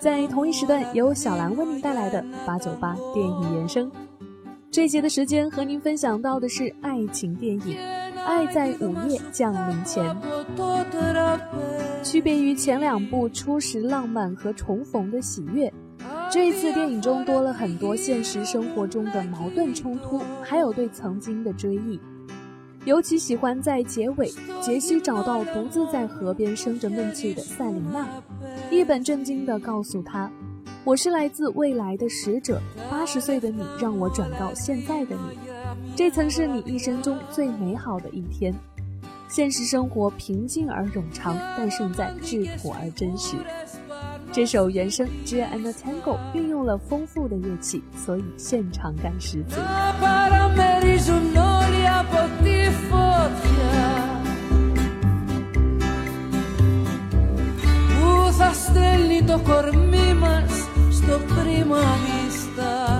在同一时段由小兰为您带来的八九八电影原声。这一节的时间和您分享到的是爱情电影《爱在午夜降临前》。区别于前两部初识浪漫和重逢的喜悦，这一次电影中多了很多现实生活中的矛盾冲突，还有对曾经的追忆。尤其喜欢在结尾，杰西找到独自在河边生着闷气的赛琳娜，一本正经地告诉他。我是来自未来的使者，八十岁的你让我转告现在的你，这曾是你一生中最美好的一天。现实生活平静而冗长，但胜在质朴而真实。这首原声《Gia and Tango》运用了丰富的乐器，所以现场感十足。φωτιά που θα στέλνει το κορμί μας στο πρίμα μιστά.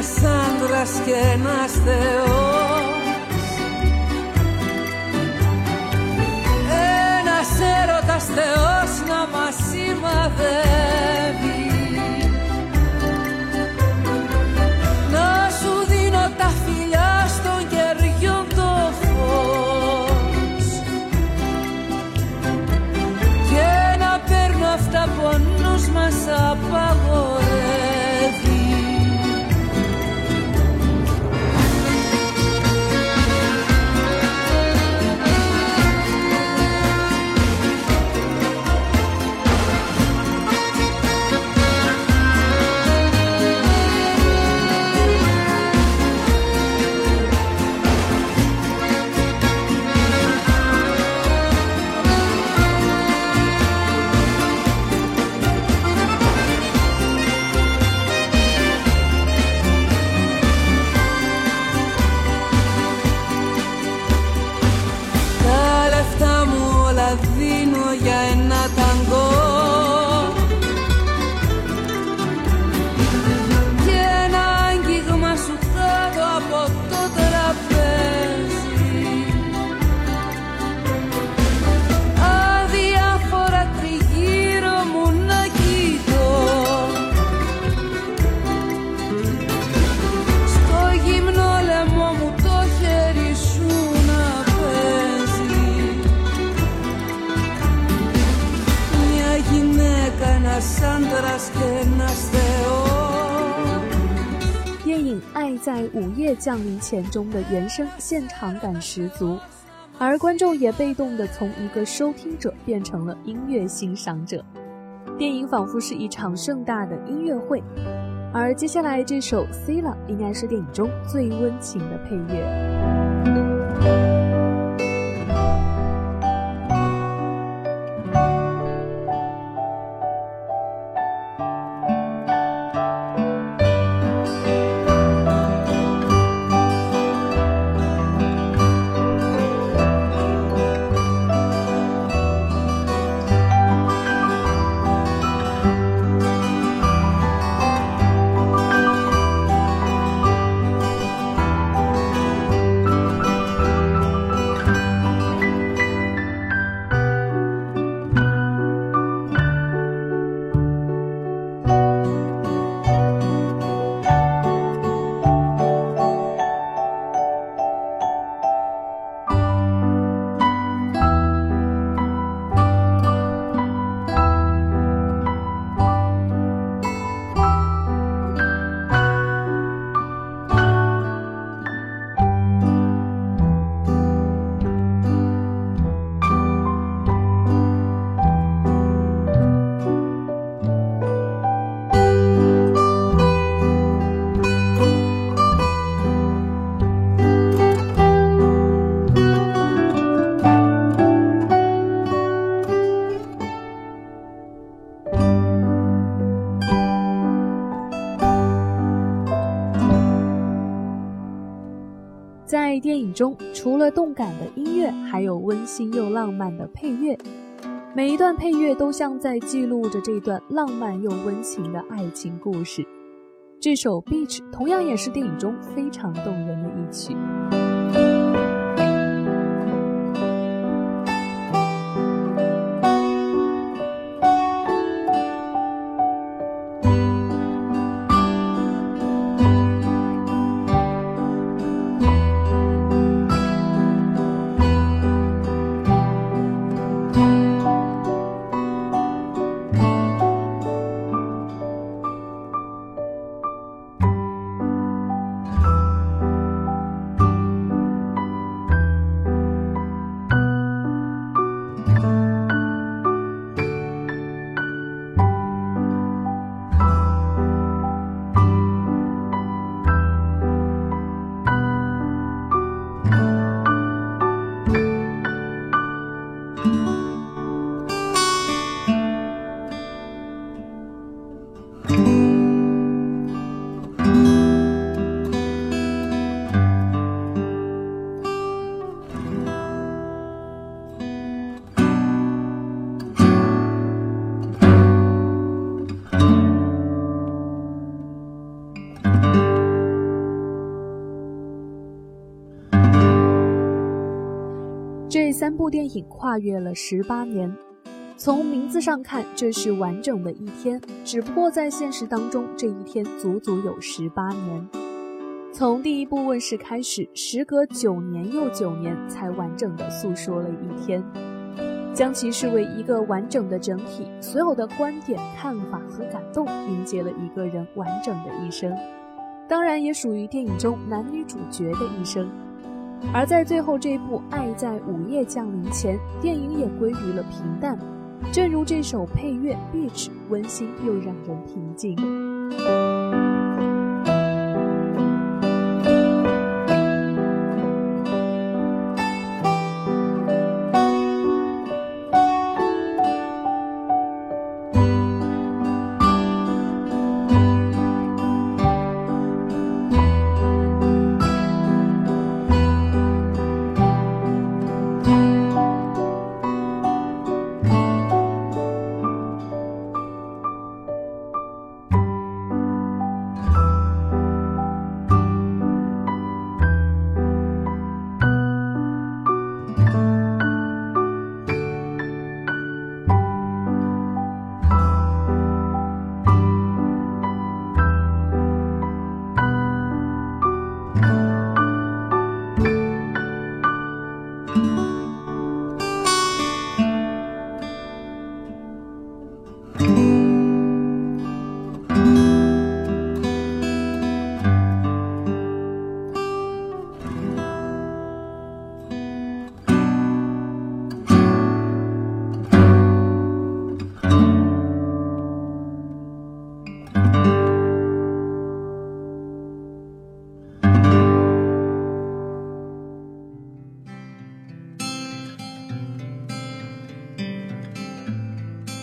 Ένας άντρας και ένας θεός 降临前》中的原声现场感十足，而观众也被动的从一个收听者变成了音乐欣赏者。电影仿佛是一场盛大的音乐会，而接下来这首《C 了》应该是电影中最温情的配乐。在电影中，除了动感的音乐，还有温馨又浪漫的配乐。每一段配乐都像在记录着这段浪漫又温情的爱情故事。这首《Beach》同样也是电影中非常动人的一曲。这三部电影跨越了十八年，从名字上看，这是完整的一天。只不过在现实当中，这一天足足有十八年。从第一部问世开始，时隔九年又九年，才完整的诉说了一天，将其视为一个完整的整体。所有的观点、看法和感动，凝结了一个人完整的一生，当然也属于电影中男女主角的一生。而在最后这部《爱在午夜降临前》，电影也归于了平淡，正如这首配乐《Beach》，温馨又让人平静。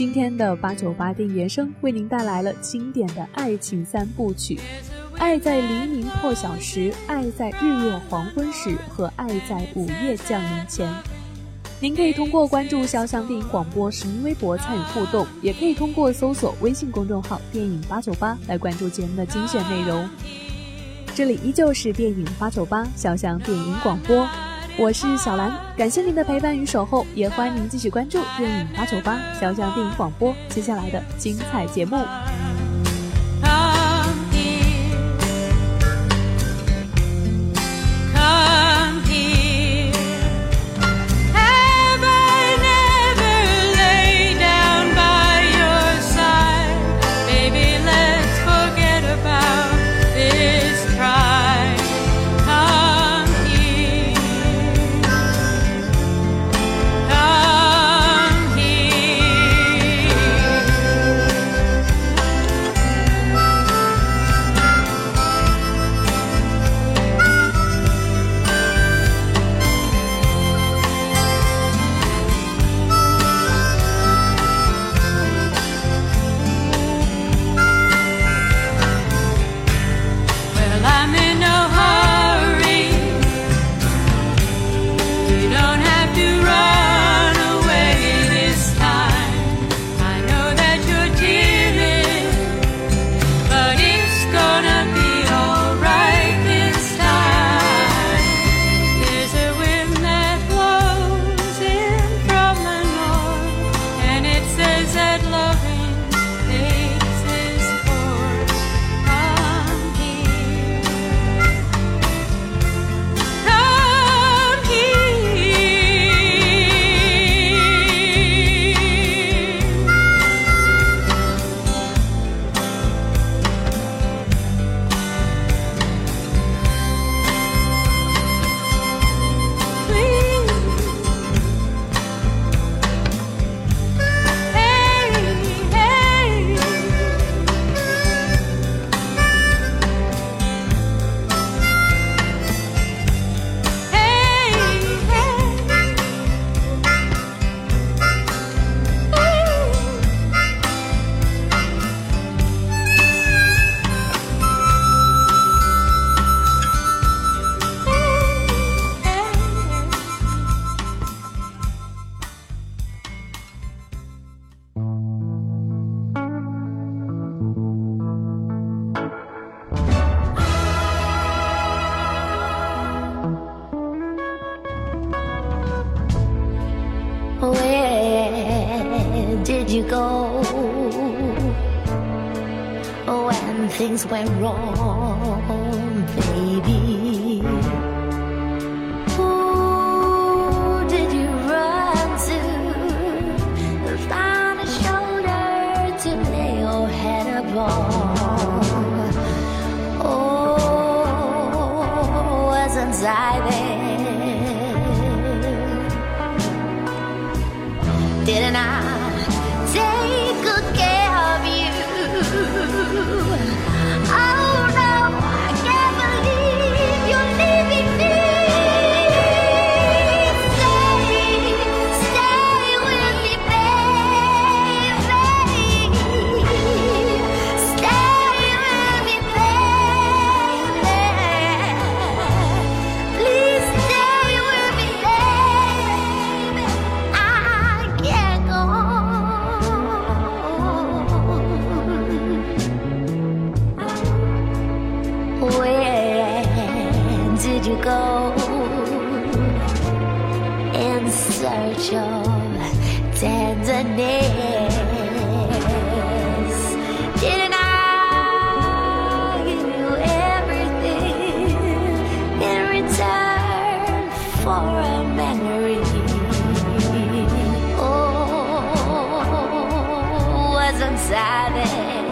今天的八九八电原声为您带来了经典的爱情三部曲，《爱在黎明破晓时》，《爱在日落黄昏时》和《爱在午夜降临前》。您可以通过关注潇湘电影广播实名微博参与互动，也可以通过搜索微信公众号“电影八九八”来关注节目的精选内容。这里依旧是电影八九八潇湘电影广播。我是小兰，感谢您的陪伴与守候，也欢迎您继续关注电影八九八潇湘电影广播接下来的精彩节目。did you go? When things went wrong, baby. Who did you run to? Find a shoulder to lay your head upon. Oh, wasn't I there? Didn't I? savage.